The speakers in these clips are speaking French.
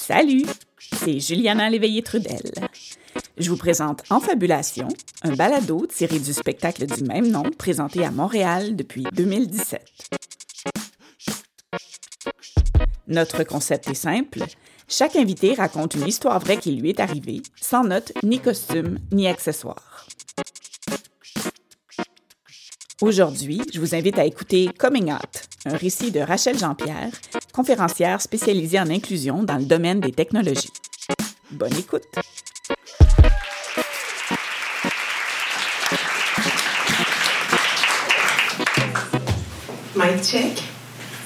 Salut, c'est Juliana Léveillé-Trudel. Je vous présente En Fabulation, un balado tiré du spectacle du même nom présenté à Montréal depuis 2017. Notre concept est simple. Chaque invité raconte une histoire vraie qui lui est arrivée, sans notes, ni costume, ni accessoires. Aujourd'hui, je vous invite à écouter Coming Out, un récit de Rachel Jean-Pierre, conférencière spécialisée en inclusion dans le domaine des technologies. Bonne écoute! Mic check.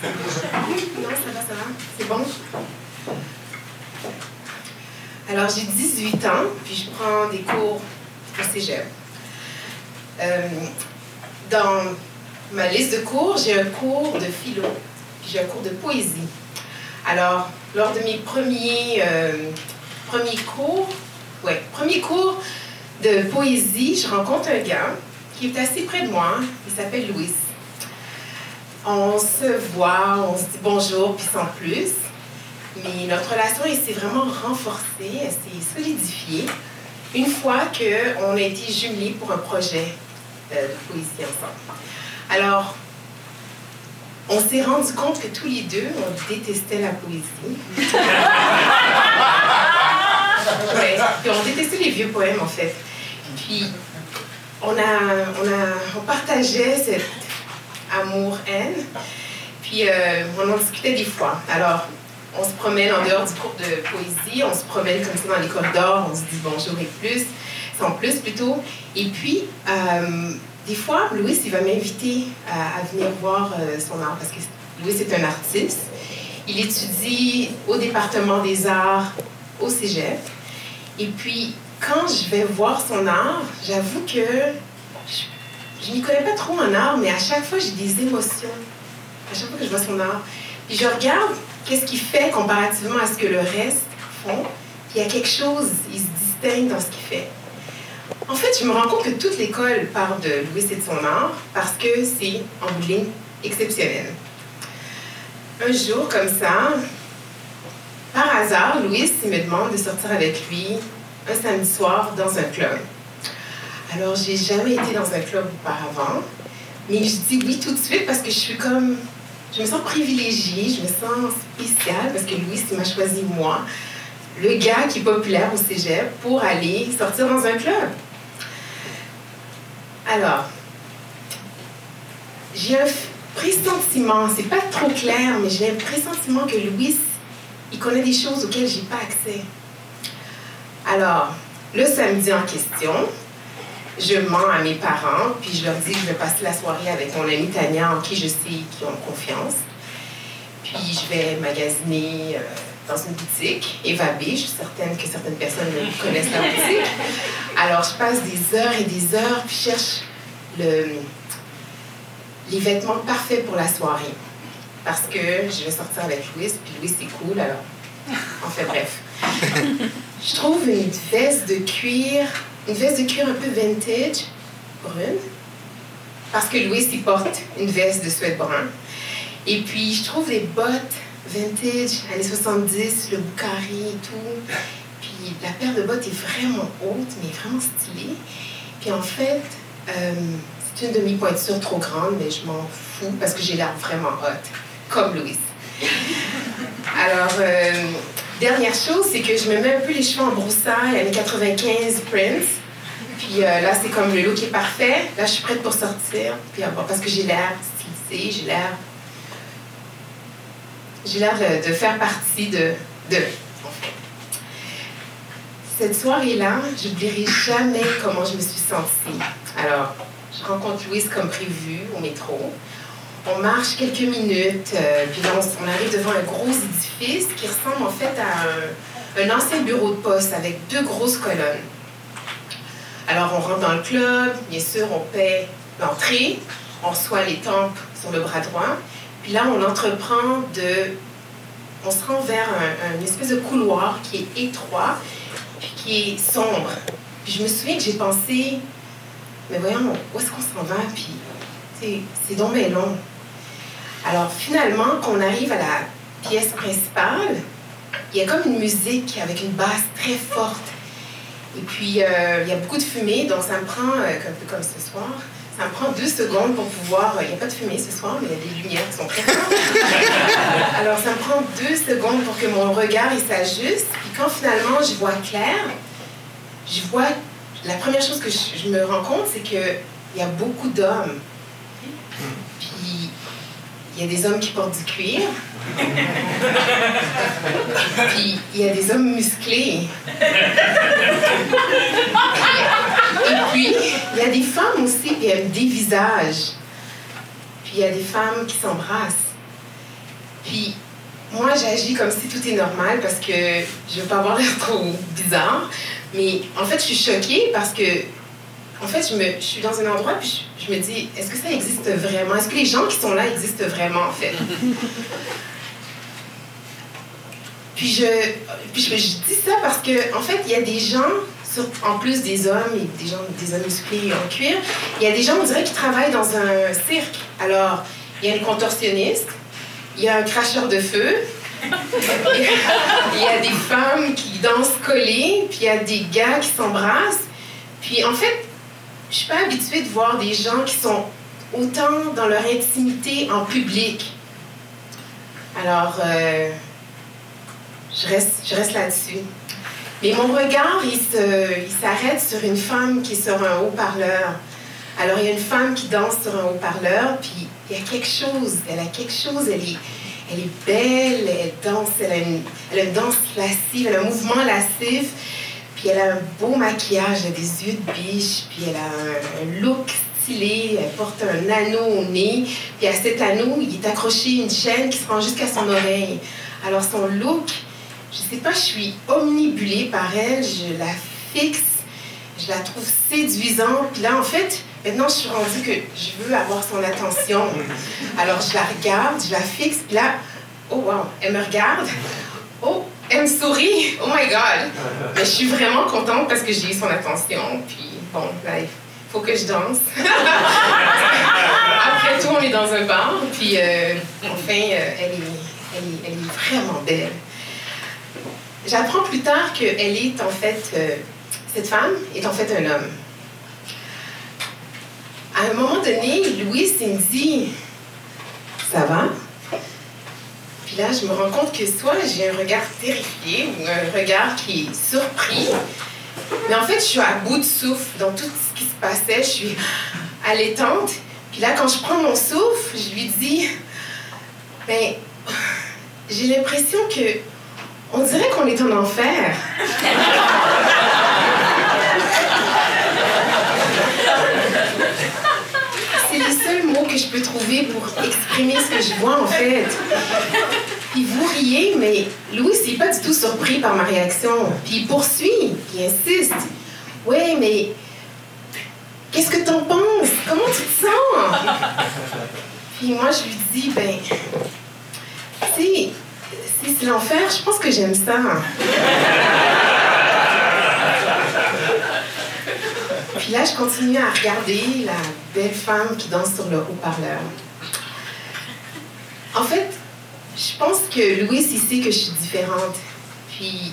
Non, ça va, ça va. C'est bon? Alors, j'ai 18 ans, puis je prends des cours au cégep. Euh, dans ma liste de cours, j'ai un cours de philo, j'ai un cours de poésie. Alors, lors de mes premiers, euh, premiers cours, ouais, premiers cours de poésie, je rencontre un gars qui est assez près de moi. Il s'appelle Louis. On se voit, on se dit bonjour, puis sans plus. Mais notre relation s'est vraiment renforcée, elle s'est solidifiée une fois qu'on a été jumelés pour un projet euh, de poésie ensemble. Alors, on s'est rendu compte que tous les deux, on détestait la poésie. ouais, puis on détestait les vieux poèmes, en fait. Puis, on, a, on, a, on partageait cet amour-haine. Puis, euh, on en discutait des fois. Alors, on se promène en dehors du cours de poésie, on se promène comme ça dans les corridors, on se dit bonjour et plus, sans plus plutôt. Et puis, euh, des fois, Louis, il va m'inviter à, venir voir euh, son art parce que Louis est un artiste. Il étudie au département des arts au cégep. Et puis, quand je vais voir son art, j'avoue que je, ne m'y connais pas trop en art, mais à chaque fois, j'ai des émotions. À chaque fois que je vois son art. Puis je regarde qu'est-ce qu'il fait comparativement à ce que le reste font. Il y a quelque chose, il se distingue dans ce qu'il fait. En fait, je me rends compte que toute l'école parle de Louis et de son art parce que c'est, en bout exceptionnel. Un jour, comme ça, par hasard, Louis me demande de sortir avec lui un samedi soir dans un club. Alors, j'ai jamais été dans un club auparavant, mais je dis oui tout de suite parce que je suis comme je me sens privilégiée, je me sens spéciale parce que Louis m'a choisi moi, le gars qui est populaire au cégep, pour aller sortir dans un club. Alors, j'ai un pressentiment, c'est pas trop clair, mais j'ai un pressentiment que Louis, il connaît des choses auxquelles j'ai pas accès. Alors, le samedi en question, je mens à mes parents, puis je leur dis que je vais passer la soirée avec mon amie Tania, en qui je sais qu'ils ont confiance. Puis je vais magasiner euh, dans une boutique, Eva B. Je suis certaine que certaines personnes connaissent la boutique. Alors je passe des heures et des heures, puis je cherche le, les vêtements parfaits pour la soirée. Parce que je vais sortir avec Louis, puis Louis c'est cool, alors. Enfin bref. Je trouve une veste de cuir une veste de cuir un peu vintage, brune, parce que Louis, il porte une veste de suède brun. Et puis, je trouve les bottes vintage, années 70, le boucari et tout. Puis, la paire de bottes est vraiment haute, mais vraiment stylée. Puis, en fait, euh, c'est une demi-pointure trop grande, mais je m'en fous parce que j'ai l'air vraiment hot, comme Louis. Alors, euh, Dernière chose, c'est que je me mets un peu les cheveux en broussaille, années 95 Prince. Puis euh, là, c'est comme le look est parfait. Là, je suis prête pour sortir. Puis, parce que j'ai l'air stylisée, j'ai l'air. J'ai l'air de, faire partie de. de Cette soirée-là, j'oublierai jamais comment je me suis sentie. Alors, je rencontre Louise comme prévu au métro. On marche quelques minutes, euh, puis on, arrive devant un gros édifice qui ressemble en fait à un, ancien bureau de poste avec deux grosses colonnes. Alors, on rentre dans le club, bien sûr, on paie l'entrée, on reçoit les tempes sur le bras droit, puis là, on entreprend de. On se rend vers un, espèce de couloir qui est étroit, puis qui est sombre. Puis je me souviens que j'ai pensé, mais voyons, où est-ce qu'on s'en va? Puis c'est donc bien long. Alors finalement, quand on arrive à la pièce principale, il y a comme une musique avec une basse très forte. Et puis, euh, il y a beaucoup de fumée, donc ça me prend, un peu comme ce soir, ça me prend deux secondes pour pouvoir. Il n'y a pas de fumée ce soir, mais il y a des lumières qui sont très. Alors, ça me prend deux secondes pour que mon regard il s'ajuste. Puis quand finalement je vois clair, je vois. La première chose que je, me rends compte, c'est qu'il y a beaucoup d'hommes. Puis il y a des hommes qui portent du cuir. Puis il y a des hommes musclés. Puis, il y a des femmes aussi aiment des visages. Puis il y a des femmes qui s'embrassent. Puis moi, j'agis comme si tout est normal parce que je veux pas avoir l'air trop bizarre. Mais en fait, je suis choquée parce que, en fait, je, me, suis dans un endroit puis je, me dis, est-ce que ça existe vraiment? Est-ce que les gens qui sont là existent vraiment, en fait? puis je, puis je dis ça parce que, en fait, il y a des gens en plus des hommes et des gens, des hommes musclés en cuir, il y a des gens, on dirait, qui travaillent dans un cirque. Alors, il y a une contorsionniste, il y a un cracheur de feu, il y a des femmes qui dansent collées, puis il y a des gars qui s'embrassent. Puis en fait, je suis pas habituée de voir des gens qui sont autant dans leur intimité en public. Alors, euh, je reste, je reste là-dessus. Mais mon regard, il, s'arrête sur une femme qui est sur un haut-parleur. Alors, il y a une femme qui danse sur un haut-parleur, puis il y a quelque chose, elle a quelque chose, elle est, elle est belle, elle danse, elle a, une, elle danse lascive, elle a un mouvement lascif, puis elle a un beau maquillage, elle a des yeux de biche, puis elle a un, look stylé, elle porte un anneau au nez, puis à cet anneau, il est accroché une chaîne qui se rend jusqu'à son oreille. Alors, son look, je sais pas, je suis omnibulée par elle, je la fixe, je la trouve séduisante. Puis là, en fait, maintenant, je suis rendue que je veux avoir son attention. Alors, je la regarde, je la fixe, puis là, oh wow, elle me regarde. Oh, elle me sourit. Oh my God. Mais je suis vraiment contente parce que j'ai eu son attention. Puis bon, là, il faut que je danse. Après tout, on est dans un bar. Puis euh, enfin, euh, elle, est, elle, est, elle est vraiment belle. J'apprends plus tard qu'elle est en fait, euh, cette femme est en fait un homme. À un moment donné, Louis me dit Ça va? Puis là, je me rends compte que soit j'ai un regard terrifié ou un regard qui est surpris, mais en fait, je suis à bout de souffle dans tout ce qui se passait. Je suis allaitante. Puis là, quand je prends mon souffle, je lui dis Ben, j'ai l'impression que on dirait qu'on est en enfer. C'est les seuls mots que je peux trouver pour exprimer ce que je vois en fait. Puis vous riez, mais Louis n'est pas du tout surpris par ma réaction. Puis il poursuit, il insiste. Oui, mais qu'est-ce que t'en penses? Comment tu te sens? Puis moi, je lui dis, ben, tu sais, c'est l'enfer, je pense que j'aime ça. Puis là, je continue à regarder la belle femme qui danse sur le haut-parleur. En fait, je pense que Louis, il sait que je suis différente. Puis,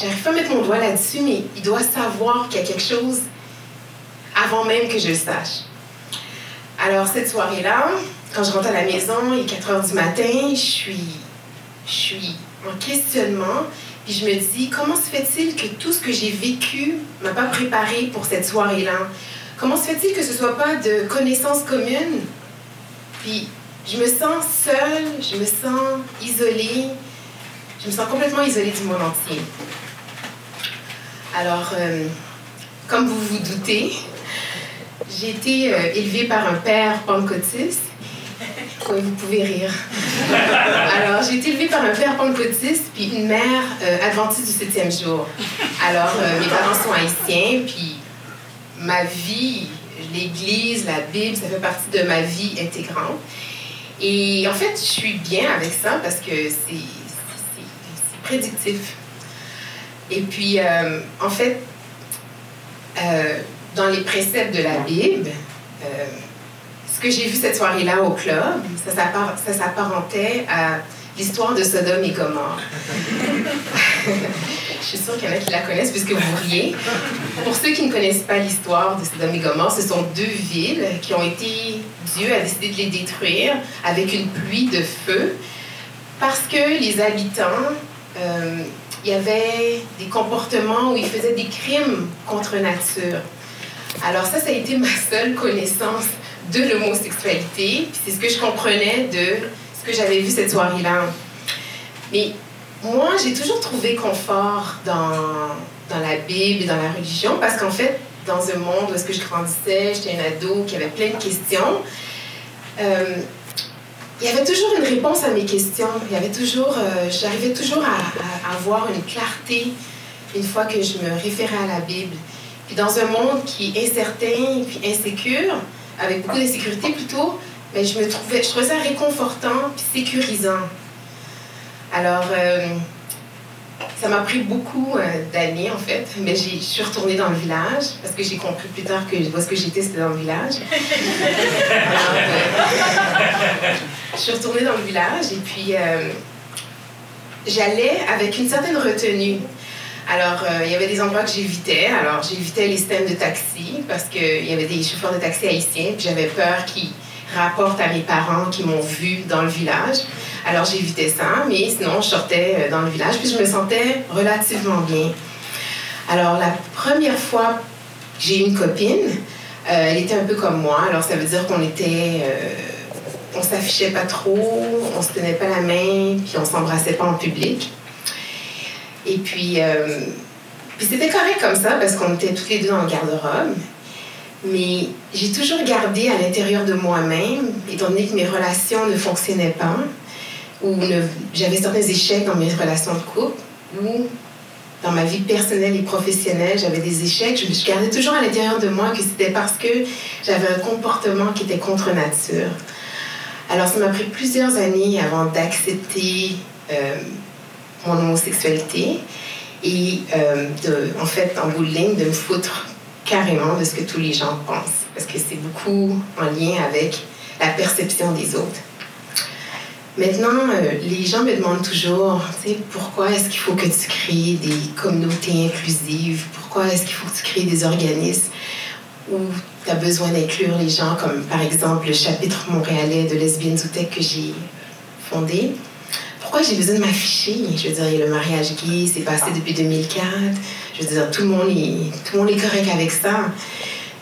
j'arrive pas à mettre mon doigt là-dessus, mais il doit savoir qu'il y a quelque chose avant même que je le sache. Alors, cette soirée-là, quand je rentre à la maison, il est 4 heures du matin, je suis je suis en questionnement, puis je me dis, comment se fait-il que tout ce que j'ai vécu m'a pas préparé pour cette soirée-là? Comment se fait-il que ce soit pas de connaissances communes? Puis je me sens seule, je me sens isolée, je me sens complètement isolée du monde entier. Alors, euh, comme vous vous doutez, j'ai été euh, élevée par un père pentecôtiste vous pouvez rire. Alors, j'ai été élevée par un père pentecôtiste puis une mère euh, adventiste du septième jour. Alors, euh, mes parents sont haïtiens, puis ma vie, l'Église, la Bible, ça fait partie de ma vie intégrante. Et en fait, je suis bien avec ça parce que c'est prédictif. Et puis, euh, en fait, dans les préceptes de la Bible, ce que j'ai vu cette soirée-là au club, ça s'apparentait à l'histoire de Sodome et Gomorre. Je suis sûre qu'il y en a qui la connaissent puisque vous riez. Pour ceux qui ne connaissent pas l'histoire de Sodome et Gomorre, ce sont deux villes qui ont été... Dieu a décidé de les détruire avec une pluie de feu parce que les habitants, euh, il y avait des comportements où ils faisaient des crimes contre nature. Alors ça, ça a été ma seule connaissance de l'homosexualité. C'est ce que je comprenais de ce que j'avais vu cette soirée-là. Mais moi, j'ai toujours trouvé confort dans, dans la Bible et dans la religion parce qu'en fait, dans un monde où est-ce que je grandissais, j'étais un ado qui avait plein de questions, euh, il y avait toujours une réponse à mes questions. Il y avait toujours, euh, j'arrivais toujours à, avoir une clarté une fois que je me référais à la Bible. Puis dans un monde qui est incertain puis insécure, avec beaucoup d'insécurité plutôt, mais je me trouvais, je trouvais ça réconfortant puis sécurisant. Alors, euh, ça m'a pris beaucoup euh, d'années en fait, mais je suis retournée dans le village parce que j'ai compris plus tard que où ce que j'étais, c'était dans le village. Alors, euh, je suis retournée dans le village et puis j'allais avec une certaine retenue. Alors, il y avait des endroits que j'évitais. Alors, j'évitais les stands de taxi parce qu'il y avait des chauffeurs de taxi haïtiens, puis j'avais peur qu'ils rapportent à mes parents qui m'ont vu dans le village. Alors j'évitais ça, mais sinon je sortais euh, dans le village, puis je me sentais relativement bien. Alors la première fois j'ai eu une copine, euh, elle était un peu comme moi, alors ça veut dire qu'on était... Euh, on s'affichait pas trop, on se tenait pas la main, puis on s'embrassait pas en public. Et puis, puis c'était correct comme ça parce qu'on était toutes les deux le garde-robe. Mais j'ai toujours gardé à l'intérieur de moi-même, étant donné que mes relations ne fonctionnaient pas, ou j'avais certains échecs dans mes relations de couple, ou dans ma vie personnelle et professionnelle, j'avais des échecs. Je, gardais toujours à l'intérieur de moi que c'était parce que j'avais un comportement qui était contre nature. Alors, ça m'a pris plusieurs années avant d'accepter euh, mon homosexualité et, euh, de, en fait, en bout de ligne, de me foutre carrément de ce que tous les gens pensent, parce que c'est beaucoup en lien avec la perception des autres. Maintenant, euh, les gens me demandent toujours, tu sais, pourquoi est-ce qu'il faut que tu crées des communautés inclusives? Pourquoi est-ce qu'il faut que tu crées des organismes où tu as besoin d'inclure les gens, comme par exemple le chapitre montréalais de Lesbiennes Zoutech que j'ai fondé? Pourquoi j'ai besoin de m'afficher? Je veux dire, le mariage gay, c'est passé depuis 2004. Je veux dire, tout le monde est, tout le monde est correct avec ça.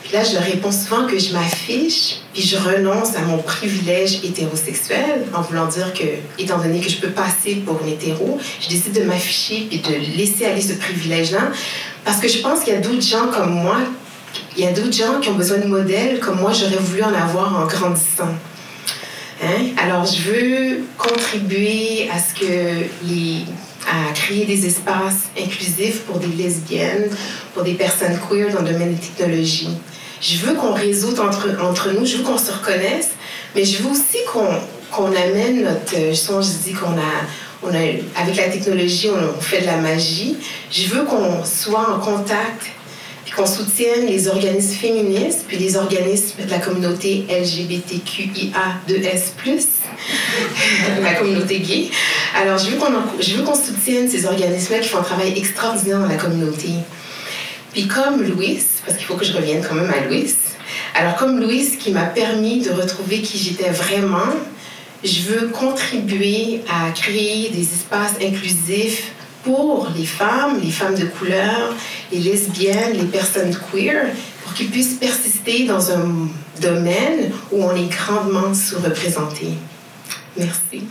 Puis là, je leur réponds souvent que je m'affiche, puis je renonce à mon privilège hétérosexuel, en voulant dire que, étant donné que je peux passer pour une hétéro, je décide de m'afficher et de laisser aller ce privilège-là, parce que je pense qu'il y a d'autres gens comme moi, il y a d'autres gens qui ont besoin de modèles comme moi, j'aurais voulu en avoir en grandissant. Hein? Alors, je veux contribuer à ce que les à créer des espaces inclusifs pour des lesbiennes, pour des personnes queer dans le domaine des technologies. Je veux qu'on résoute entre, entre nous, je veux qu'on se reconnaisse, mais je veux aussi qu'on amène notre... Je sens, je dis qu'on a, on a... Avec la technologie, on, fait de la magie. Je veux qu'on soit en contact qu'on soutienne les organismes féministes, puis les organismes de la communauté LGBTQIA2S+, la communauté gay. Alors, je veux qu'on soutienne ces organismes-là qui font un travail extraordinaire dans la communauté. Puis comme Louis, parce qu'il faut que je revienne quand même à Louis, alors comme Louis qui m'a permis de retrouver qui j'étais vraiment, je veux contribuer à créer des espaces inclusifs pour les femmes, les femmes de couleur, les lesbiennes, les personnes queer, pour qu'ils puissent persister dans un domaine où on est grandement sous-représenté. Merci.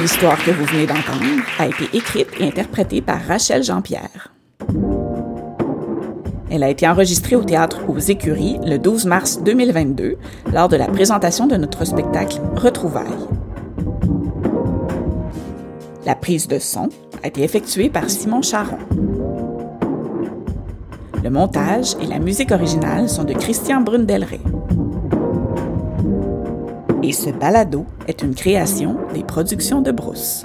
L'histoire que vous venez d'entendre a été écrite et interprétée par Rachel Jean-Pierre. Elle a été enregistrée au théâtre aux Écuries le 12 mars 2022 lors de la présentation de notre spectacle Retrouvailles. La prise de son a été effectuée par Simon Charon. Le montage et la musique originale sont de Christian Brundelray. Et ce balado est une création des productions de Brousse.